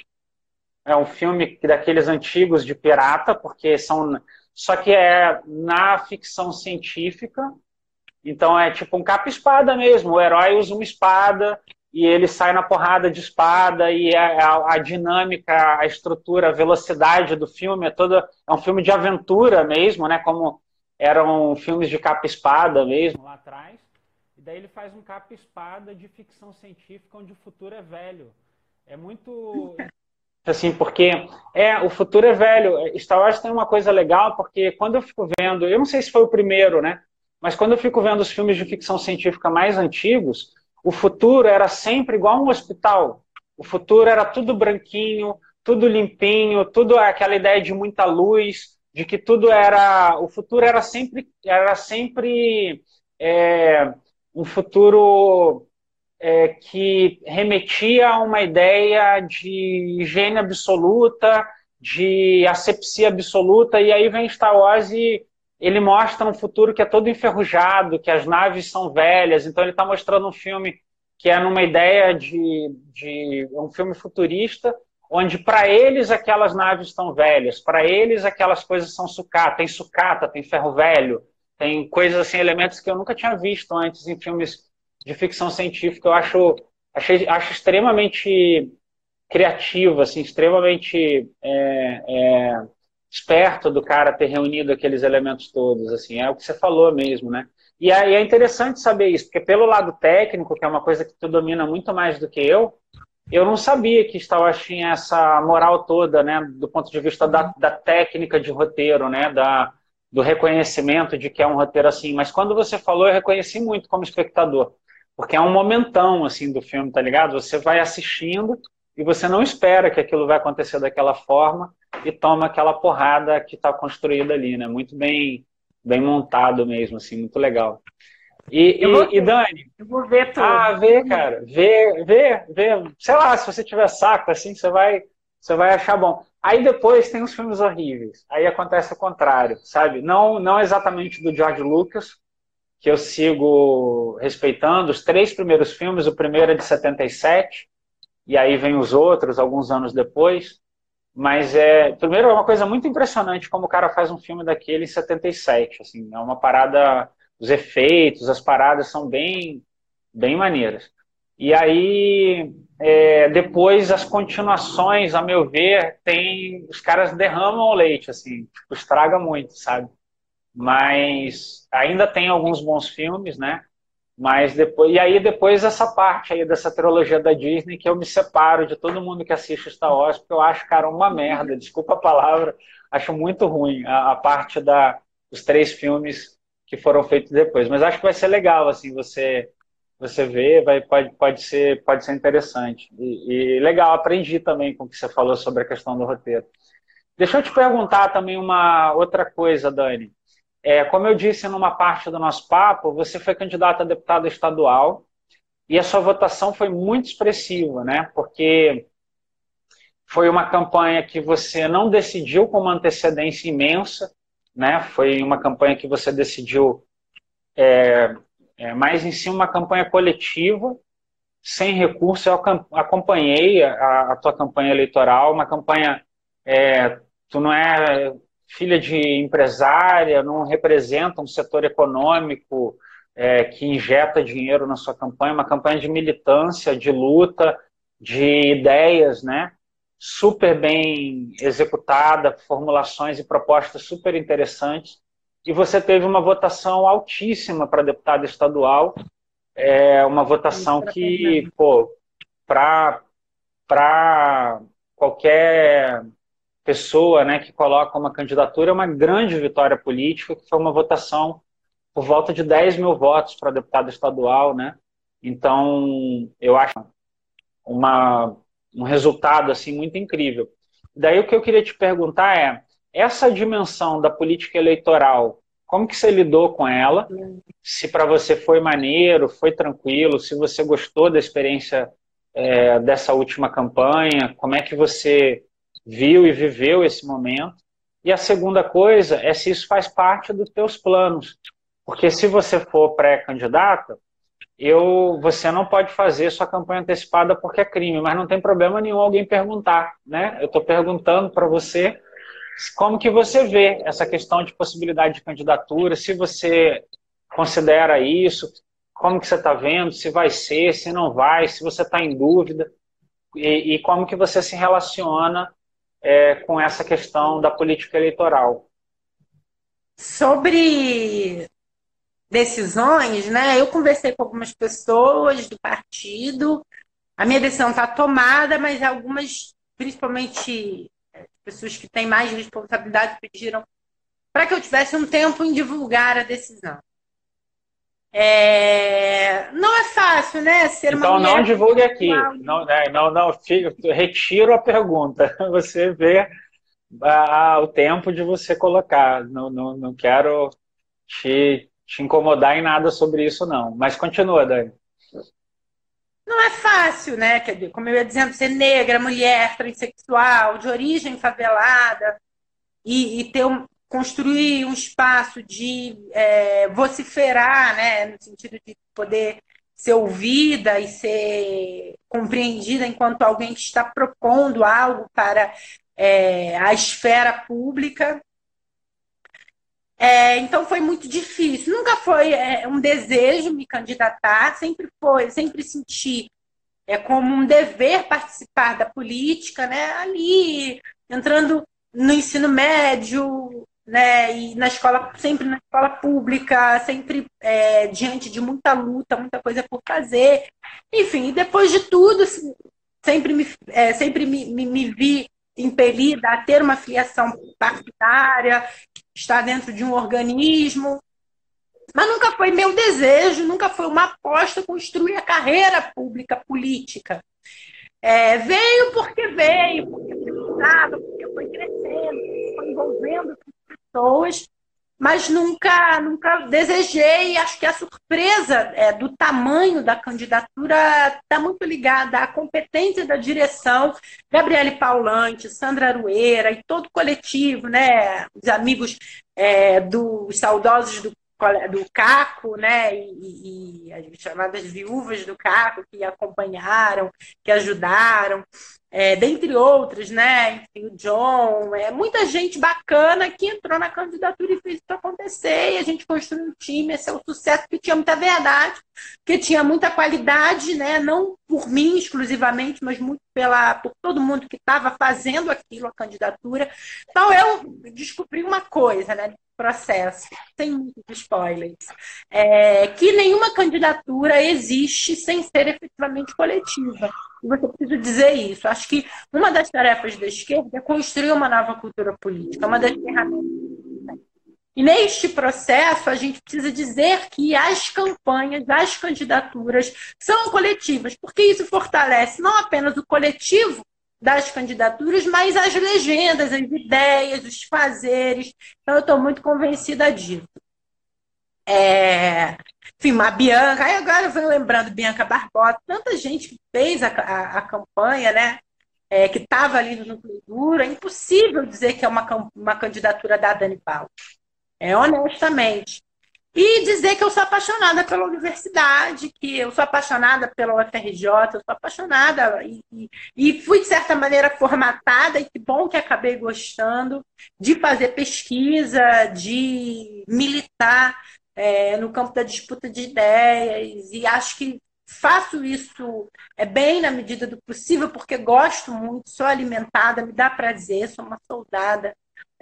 É um filme daqueles antigos de pirata, porque são. Só que é na ficção científica. Então é tipo um capa e espada mesmo. O herói usa uma espada e ele sai na porrada de espada e a, a, a, dinâmica, a estrutura, a velocidade do filme é toda é um filme de aventura mesmo, né? Como eram filmes de capa espada mesmo lá atrás. E daí ele faz um capa espada de ficção científica onde o futuro é velho. É muito assim, porque é o futuro é velho. Star Wars tem uma coisa legal porque quando eu fico vendo, eu não sei se foi o primeiro, né? Mas quando eu fico vendo os filmes de ficção científica mais antigos, o futuro era sempre igual um hospital. O futuro era tudo branquinho, tudo limpinho, tudo aquela ideia de muita luz, de que tudo era. O futuro era sempre, era sempre é, um futuro é, que remetia a uma ideia de higiene absoluta, de asepsia absoluta, e aí vem Star Wars e ele mostra um futuro que é todo enferrujado, que as naves são velhas, então ele está mostrando um filme que é numa ideia de, de um filme futurista, onde para eles aquelas naves estão velhas, para eles aquelas coisas são sucata, tem sucata, tem ferro velho, tem coisas assim, elementos que eu nunca tinha visto antes em filmes de ficção científica. Eu acho, achei, acho extremamente criativo, assim, extremamente é, é, esperto do cara ter reunido aqueles elementos todos, assim, é o que você falou mesmo, né? E é, interessante saber isso, porque pelo lado técnico, que é uma coisa que tu domina muito mais do que eu, eu não sabia que Wars tinha essa moral toda, né, do ponto de vista da, da técnica de roteiro, né, da, do reconhecimento de que é um roteiro assim. Mas quando você falou, eu reconheci muito como espectador, porque é um momentão assim do filme, tá ligado? Você vai assistindo e você não espera que aquilo vai acontecer daquela forma e toma aquela porrada que está construída ali, né? Muito bem, bem montado mesmo, assim, muito legal. E, e, e, Dani? Eu vou ver tudo. Ah, vê, cara. Vê, vê, vê. Sei lá, se você tiver saco, assim, você vai, você vai achar bom. Aí depois tem os filmes horríveis. Aí acontece o contrário, sabe? Não, não exatamente do George Lucas, que eu sigo respeitando. Os três primeiros filmes, o primeiro é de 77, e aí vem os outros, alguns anos depois. Mas é, primeiro é uma coisa muito impressionante como o cara faz um filme daquele em 77, assim, é uma parada, os efeitos, as paradas são bem, bem maneiras. E aí, é, depois as continuações, a meu ver, tem, os caras derramam o leite, assim, tipo, estraga muito, sabe? Mas ainda tem alguns bons filmes, né? Mas depois, e aí depois essa parte aí dessa trilogia da Disney que eu me separo de todo mundo que assiste Star Wars, porque eu acho, cara, uma merda, desculpa a palavra, acho muito ruim a, a parte da, dos três filmes que foram feitos depois. Mas acho que vai ser legal, assim, você você ver, vai, pode, pode, ser, pode ser interessante. E, e legal, aprendi também com o que você falou sobre a questão do roteiro. Deixa eu te perguntar também uma outra coisa, Dani. É, como eu disse numa parte do nosso papo, você foi candidato a deputado estadual e a sua votação foi muito expressiva, né? Porque foi uma campanha que você não decidiu com uma antecedência imensa, né? Foi uma campanha que você decidiu é, é, mais em si uma campanha coletiva, sem recurso. Eu acompanhei a, a tua campanha eleitoral, uma campanha é, tu não é filha de empresária, não representa um setor econômico é, que injeta dinheiro na sua campanha, uma campanha de militância, de luta, de ideias, né? Super bem executada, formulações e propostas super interessantes. E você teve uma votação altíssima para deputado estadual, é uma votação que, pô, para qualquer pessoa né, que coloca uma candidatura é uma grande vitória política, que foi uma votação por volta de 10 mil votos para deputado estadual. Né? Então, eu acho uma, um resultado assim muito incrível. Daí o que eu queria te perguntar é, essa dimensão da política eleitoral, como que você lidou com ela? Se para você foi maneiro, foi tranquilo, se você gostou da experiência é, dessa última campanha, como é que você viu e viveu esse momento? E a segunda coisa é se isso faz parte dos teus planos. Porque se você for pré-candidata, eu, você não pode fazer sua campanha antecipada porque é crime, mas não tem problema nenhum alguém perguntar, né? Eu estou perguntando para você como que você vê essa questão de possibilidade de candidatura, se você considera isso, como que você está vendo, se vai ser, se não vai, se você está em dúvida, e, e, como que você se relaciona é, com essa questão da política eleitoral. Sobre decisões, né? Eu conversei com algumas pessoas do partido. A minha decisão está tomada, mas algumas, principalmente é, pessoas que têm mais responsabilidade, pediram para que eu tivesse um tempo em divulgar a decisão. É... Não é fácil, né? Ser então não divulgue aqui. Não, né, não, não, retiro a pergunta. [LAUGHS] Você vê a, a, o tempo de você colocar. Não, não, não quero te, te incomodar em nada sobre isso, não. Mas continua, Dani. Não é fácil, né? Quer dizer, como eu ia dizendo, ser negra, mulher, transexual, de origem favelada, e, e ter um, construir um espaço de é, vociferar, né? No sentido de poder ser ouvida e ser compreendida enquanto alguém que está propondo algo para é, a esfera pública. É, então foi muito difícil. Nunca foi é, um desejo me candidatar, sempre foi, sempre senti é, como um dever participar da política, né? Ali entrando no ensino médio, né? E na escola, sempre na escola pública, sempre é, diante de muita luta, muita coisa por fazer. Enfim, depois de tudo, sempre me, é, sempre me, me, me vi impelida a ter uma filiação partidária, estar dentro de um organismo. Mas nunca foi meu desejo, nunca foi uma aposta construir a carreira pública política. É, veio porque veio, porque precisava, porque foi crescendo, foi envolvendo pessoas mas nunca, nunca desejei. Acho que a surpresa é, do tamanho da candidatura está muito ligada à competência da direção, Gabriele Paulante, Sandra Arueira e todo o coletivo, né? Os amigos é, dos saudosos do do Caco, né, e, e, as chamadas viúvas do Caco que acompanharam, que ajudaram, é, dentre outros, né, enfim, o John, é, muita gente bacana que entrou na candidatura e fez isso acontecer, e a gente construiu um time, esse é o sucesso que tinha muita verdade, que tinha muita qualidade, né, não por mim exclusivamente, mas muito pela, por todo mundo que estava fazendo aquilo, a candidatura. Então eu descobri uma coisa, né, processo, sem muitos spoilers, é, que nenhuma candidatura existe sem ser efetivamente coletiva. E você precisa dizer isso. Acho que uma das tarefas da esquerda é construir uma nova cultura política, uma das ferramentas. E neste processo, a gente precisa dizer que as campanhas, as candidaturas são coletivas, porque isso fortalece não apenas o coletivo, das candidaturas, mas as legendas, as ideias, os fazeres. Então, eu estou muito convencida disso. É, enfim, a Bianca, aí agora eu venho lembrando Bianca Barbosa, tanta gente que fez a, a, a campanha, né? É, que estava ali no núcleo duro, é impossível dizer que é uma, uma candidatura da Dani Paulo. É, honestamente. E dizer que eu sou apaixonada pela universidade, que eu sou apaixonada pela UFRJ, eu sou apaixonada e, e, fui, de certa maneira, formatada, e que bom que acabei gostando de fazer pesquisa, de militar é, no campo da disputa de ideias, e acho que faço isso é bem na medida do possível, porque gosto muito, sou alimentada, me dá prazer, sou uma soldada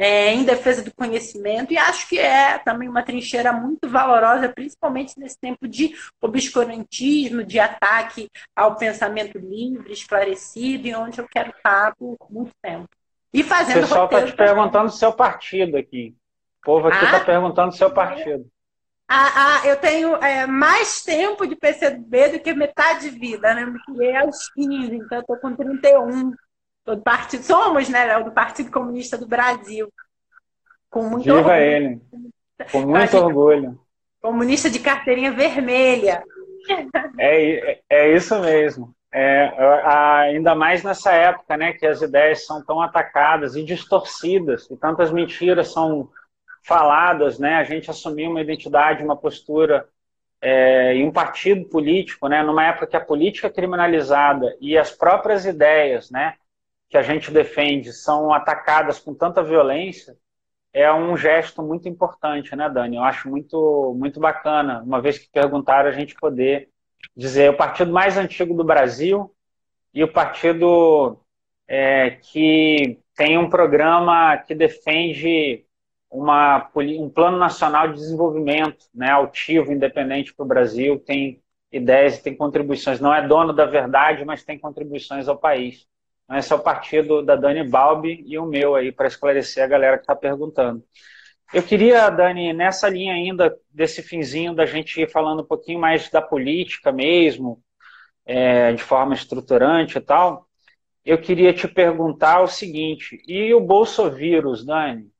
é, em defesa do conhecimento, e acho que é também uma trincheira muito valorosa, principalmente nesse tempo de obscurantismo, de ataque ao pensamento livre, esclarecido, e onde eu quero estar por muito tempo. E fazendo o pessoal está te perguntando o seu partido aqui. O povo aqui está ah, perguntando o seu partido. Ah, ah, eu tenho é, mais tempo de PCB do que metade de vida, né? Me criei aos 15, então eu estou com 31 do partido, somos, né, do Partido Comunista do Brasil. Com muito Viva orgulho. ele! Com muito orgulho. Comunista de carteirinha vermelha. É, é, é isso mesmo. É, ainda mais nessa época, né, que as ideias são tão atacadas e distorcidas, e tantas mentiras são faladas, né, a gente assumir uma identidade, uma postura é, e um partido político, né, numa época que a política é criminalizada e as próprias ideias, né, que a gente defende são atacadas com tanta violência, é um gesto muito importante, né, Dani? Eu acho muito, muito bacana, uma vez que perguntaram, a gente poder dizer o partido mais antigo do Brasil e o partido é, que tem um programa que defende uma, um plano nacional de desenvolvimento né, altivo, independente para o Brasil, tem ideias e tem contribuições. Não é dono da verdade, mas tem contribuições ao país. Esse é o partido da Dani Balbi e o meu aí, para esclarecer a galera que está perguntando. Eu queria, Dani, nessa linha ainda, desse finzinho, da gente ir falando um pouquinho mais da política mesmo, é, de forma estruturante e tal, eu queria te perguntar o seguinte, e o bolsovírus, Dani?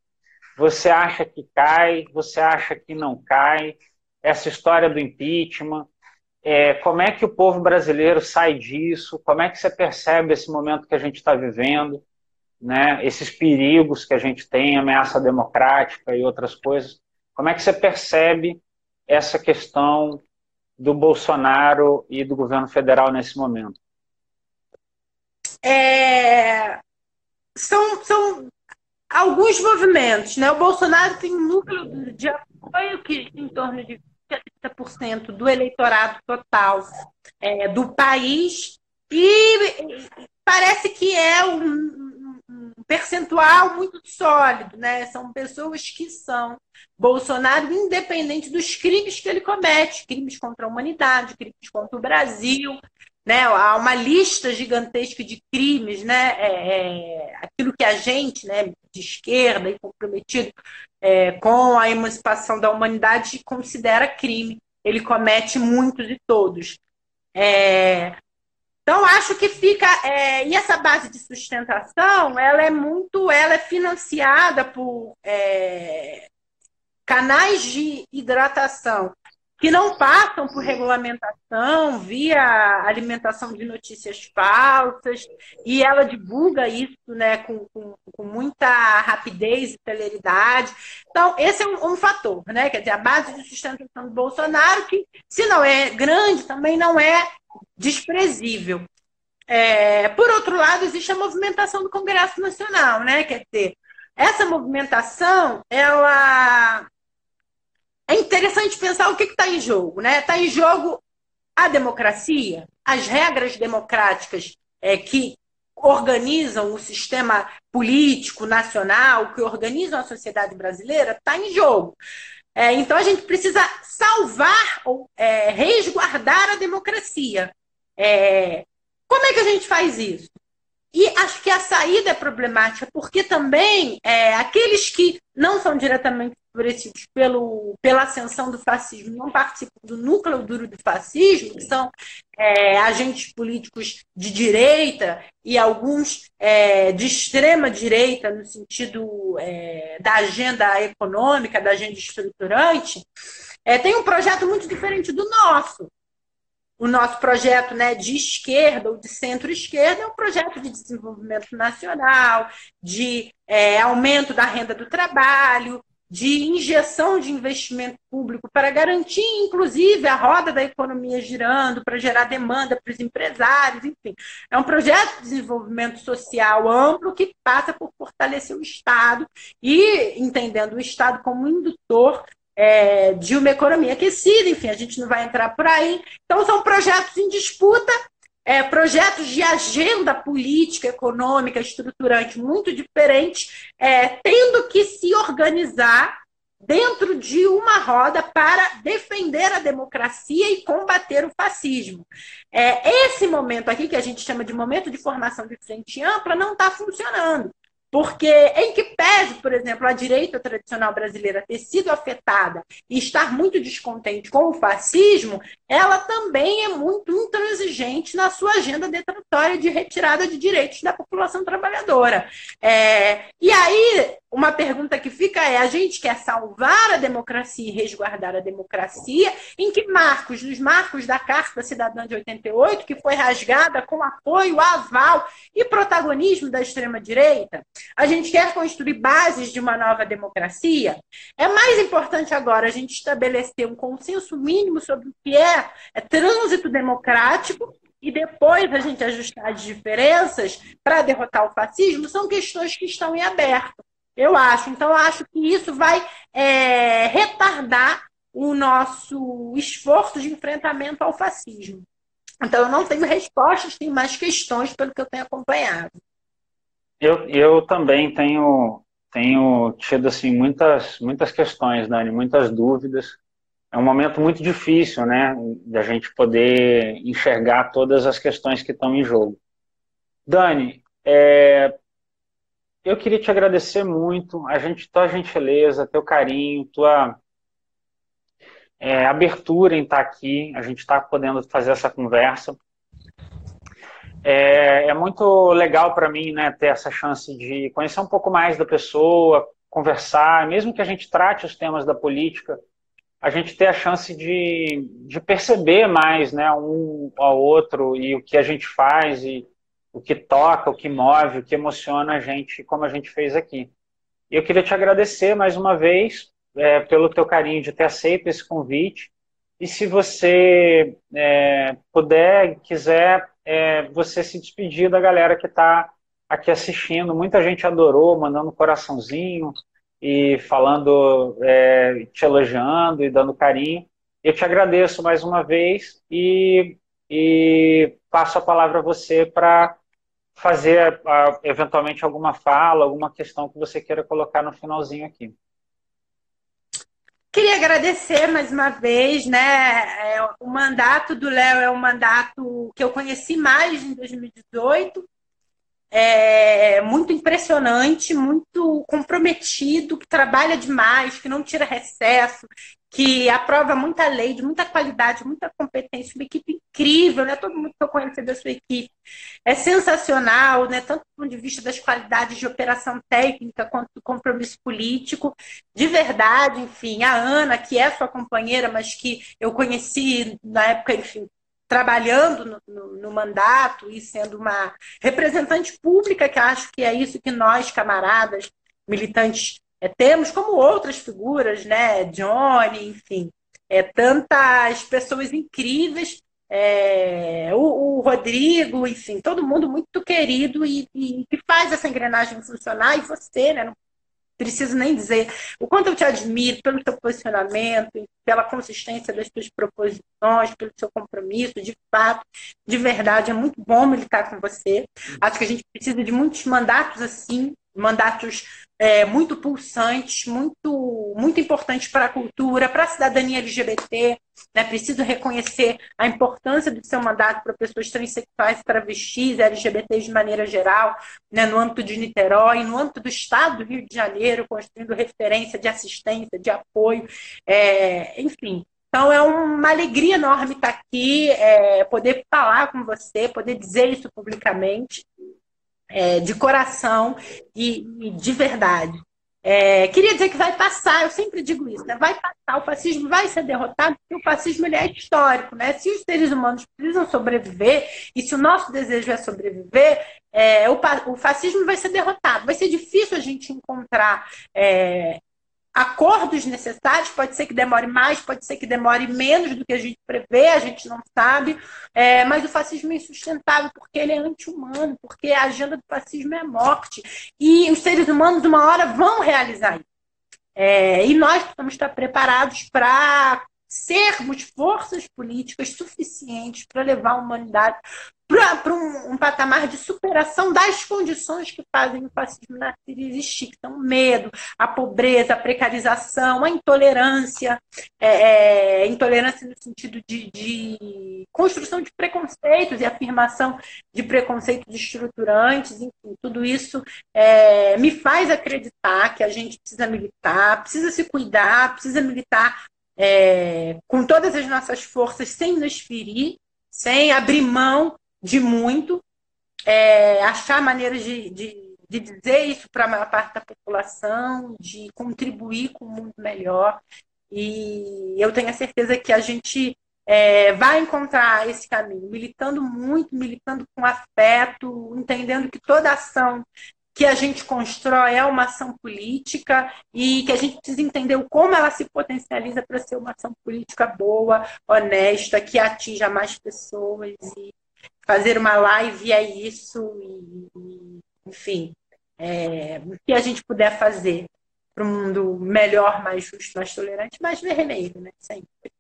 Você acha que cai? Você acha que não cai? Essa história do impeachment, é, como é que o povo brasileiro sai disso? Como é que você percebe esse momento que a gente está vivendo? Né? Esses perigos que a gente tem, ameaça democrática e outras coisas. Como é que você percebe essa questão do Bolsonaro e do governo federal nesse momento? É... São, são alguns movimentos. Né? O Bolsonaro tem um núcleo de apoio que em torno de 30% do eleitorado total é, do país e parece que é um, um, percentual muito sólido, né? São pessoas que são Bolsonaro, independente dos crimes que ele comete, crimes contra a humanidade, crimes contra o Brasil, né? Há uma lista gigantesca de crimes, né? É, é, aquilo que a gente, né, de esquerda e comprometido é, com a emancipação da humanidade considera crime. Ele comete muitos e todos. É, então acho que fica é, e essa base de sustentação, ela é muito, ela é financiada por é, canais de hidratação que não passam por regulamentação via alimentação de notícias falsas, e ela divulga isso né, com, com, com muita rapidez e celeridade. Então, esse é um, um, fator, né? Quer dizer, a base de sustentação do Bolsonaro, que, se não é grande, também não é desprezível. É, por outro lado, existe a movimentação do Congresso Nacional, né? Quer dizer, essa movimentação, ela é interessante pensar o que está em jogo, né? Está em jogo a democracia, as regras democráticas é, que organizam o sistema político nacional, que organizam a sociedade brasileira, está em jogo. É, então a gente precisa salvar ou é, resguardar a democracia. É, como é que a gente faz isso? E acho que a saída é problemática, porque também é, aqueles que não são diretamente favorecidos pelo, pela ascensão do fascismo não participam do núcleo duro do fascismo, que são é, agentes políticos de direita e alguns é, de extrema direita, no sentido é, da agenda econômica, da agenda estruturante, é, tem um projeto muito diferente do nosso. O nosso projeto né, de esquerda ou de centro-esquerda é um projeto de desenvolvimento nacional, de é, aumento da renda do trabalho, de injeção de investimento público para garantir, inclusive, a roda da economia girando, para gerar demanda para os empresários, enfim. É um projeto de desenvolvimento social amplo que passa por fortalecer o Estado e entendendo o Estado como indutor é, de uma economia aquecida, enfim, a gente não vai entrar por aí. Então, são projetos em disputa é, projetos de agenda política, econômica, estruturante muito diferentes, é, tendo que se organizar dentro de uma roda para defender a democracia e combater o fascismo. É, esse momento aqui, que a gente chama de momento de formação de frente ampla, não está funcionando. Porque, em que pese, por exemplo, a direita tradicional brasileira ter sido afetada e estar muito descontente com o fascismo, ela também é muito intransigente na sua agenda detratória de retirada de direitos da população trabalhadora. É, e aí, uma pergunta que fica é: a gente quer salvar a democracia e resguardar a democracia? Em que marcos? Nos marcos da Carta Cidadã de 88, que foi rasgada com apoio, aval e protagonismo da extrema-direita? A gente quer construir bases de uma nova democracia? É mais importante agora a gente estabelecer um consenso mínimo sobre o que é, é trânsito democrático e depois a gente ajustar as diferenças para derrotar o fascismo? São questões que estão em aberto. Eu acho. Então, eu acho que isso vai é, retardar o nosso esforço de enfrentamento ao fascismo. Então, eu não tenho respostas, tenho mais questões pelo que eu tenho acompanhado. Eu, eu também tenho, tenho tido assim, muitas, muitas questões, Dani, muitas dúvidas. É um momento muito difícil, né, da gente poder enxergar todas as questões que estão em jogo. Dani, é, eu queria te agradecer muito, a gente, tua gentileza, teu carinho, tua é, abertura em estar aqui, a gente está podendo fazer essa conversa. É, é muito legal para mim né, ter essa chance de conhecer um pouco mais da pessoa, conversar, mesmo que a gente trate os temas da política, a gente ter a chance de, de perceber mais né, um ao outro e o que a gente faz e o que toca, o que move, o que emociona a gente, como a gente fez aqui. E eu queria te agradecer mais uma vez é, pelo teu carinho de ter aceito esse convite. E se você é, puder, quiser, é, você se despedir da galera que está aqui assistindo. Muita gente adorou, mandando coraçãozinho e falando, é, te elogiando e dando carinho. Eu te agradeço mais uma vez e, e passo a palavra a você para fazer eventualmente alguma fala, alguma questão que você queira colocar no finalzinho aqui. Queria agradecer mais uma vez, né? É, o mandato do Léo é um mandato que eu conheci mais em 2018. É muito impressionante, muito comprometido, que trabalha demais, que não tira recesso, que aprova muita lei, de muita qualidade, muita competência, uma equipe incrível, né? Todo mundo que eu conheci da sua equipe é sensacional, né? Tanto do ponto de vista das qualidades de operação técnica quanto do compromisso político. De verdade, enfim, a Ana, que é sua companheira, mas que eu conheci na época, enfim, trabalhando no, no, no, mandato e sendo uma representante pública, que acho que é isso que nós, camaradas, militantes é, temos como outras figuras, né? Johnny, enfim, é, tantas pessoas incríveis. É, o, o, Rodrigo, enfim, todo mundo muito querido e, e, que faz essa engrenagem funcionar, e você, né? Não preciso nem dizer o quanto eu te admiro pelo seu posicionamento, pela consistência das suas proposições, pelo seu compromisso, de fato, de verdade, é muito bom militar com você. Acho que a gente precisa de muitos mandatos assim, mandatos é, muito pulsantes, muito, muito importantes para a cultura, para a cidadania LGBT. Né? Preciso reconhecer a importância do seu mandato para pessoas transexuais, travestis, LGBTs de maneira geral, né? no âmbito de Niterói, no âmbito do Estado do Rio de Janeiro, construindo referência de assistência, de apoio, é, enfim. Então é uma alegria enorme estar aqui, é, poder falar com você, poder dizer isso publicamente é, de coração e, e de verdade. É, queria dizer que vai passar, eu sempre digo isso, né? vai passar, o fascismo vai ser derrotado, porque o fascismo ele é histórico. Né? Se os seres humanos precisam sobreviver, e se o nosso desejo é sobreviver, é, o, o, fascismo vai ser derrotado. Vai ser difícil a gente encontrar é, acordos necessários, pode ser que demore mais, pode ser que demore menos do que a gente prevê, a gente não sabe, é, mas o fascismo é insustentável porque ele é anti-humano, porque a agenda do fascismo é a morte. E os seres humanos, uma hora, vão realizar isso. É, e nós precisamos estar preparados para sermos forças políticas suficientes para levar a humanidade para um, um, patamar de superação das condições que fazem o fascismo nascer e existir, que são o medo, a pobreza, a precarização, a intolerância, é, é, intolerância no sentido de, de, construção de preconceitos e afirmação de preconceitos estruturantes, enfim, tudo isso é, me faz acreditar que a gente precisa militar, precisa se cuidar, precisa militar é, com todas as nossas forças, sem nos ferir, sem abrir mão de muito, é, achar maneiras de, de, de dizer isso para a maior parte da população, de contribuir com um mundo melhor. E eu tenho a certeza que a gente é, vai encontrar esse caminho, militando muito, militando com afeto, entendendo que toda ação que a gente constrói é uma ação política e que a gente precisa entender como ela se potencializa para ser uma ação política boa, honesta, que atinja mais pessoas e fazer uma live é isso, e, enfim, é, o que a gente puder fazer para um mundo melhor, mais justo, mais tolerante, mais vermelho, né? Sempre.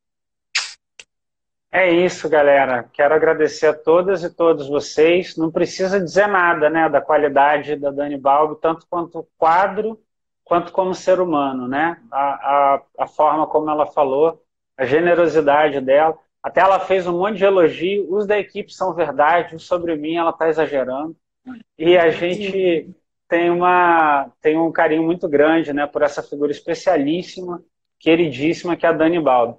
É isso, galera. Quero agradecer a todas e todos vocês. Não precisa dizer nada, né, da qualidade da Dani Balbi, tanto quanto quadro, quanto como ser humano, né? A, a, a forma como ela falou, a generosidade dela. Até ela fez um monte de elogio. Os da equipe são verdade, os sobre mim ela está exagerando. E a gente tem, uma, tem um carinho muito grande né, por essa figura especialíssima, queridíssima, que é a Dani Baldo.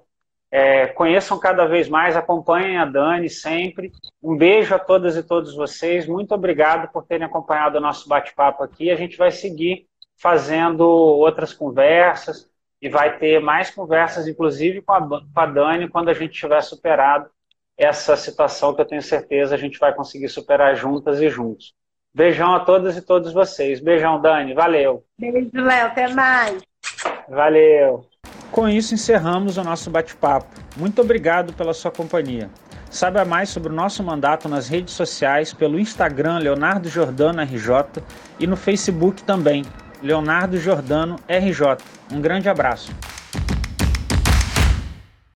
É, conheçam cada vez mais, acompanhem a Dani sempre. Um beijo a todas e todos vocês. Muito obrigado por terem acompanhado o nosso bate-papo aqui. A gente vai seguir fazendo outras conversas, e vai ter mais conversas, inclusive com a, com a Dani, quando a gente tiver superado essa situação que eu tenho certeza a gente vai conseguir superar juntas e juntos. Beijão a todas e todos vocês. Beijão, Dani. Valeu. Beijo, Léo. Até mais. Valeu. Com isso, encerramos o nosso bate-papo. Muito obrigado pela sua companhia. Saiba mais sobre o nosso mandato nas redes sociais pelo Instagram Leonardo Jordano RJ e no Facebook também, Leonardo Jordano RJ. Um grande abraço.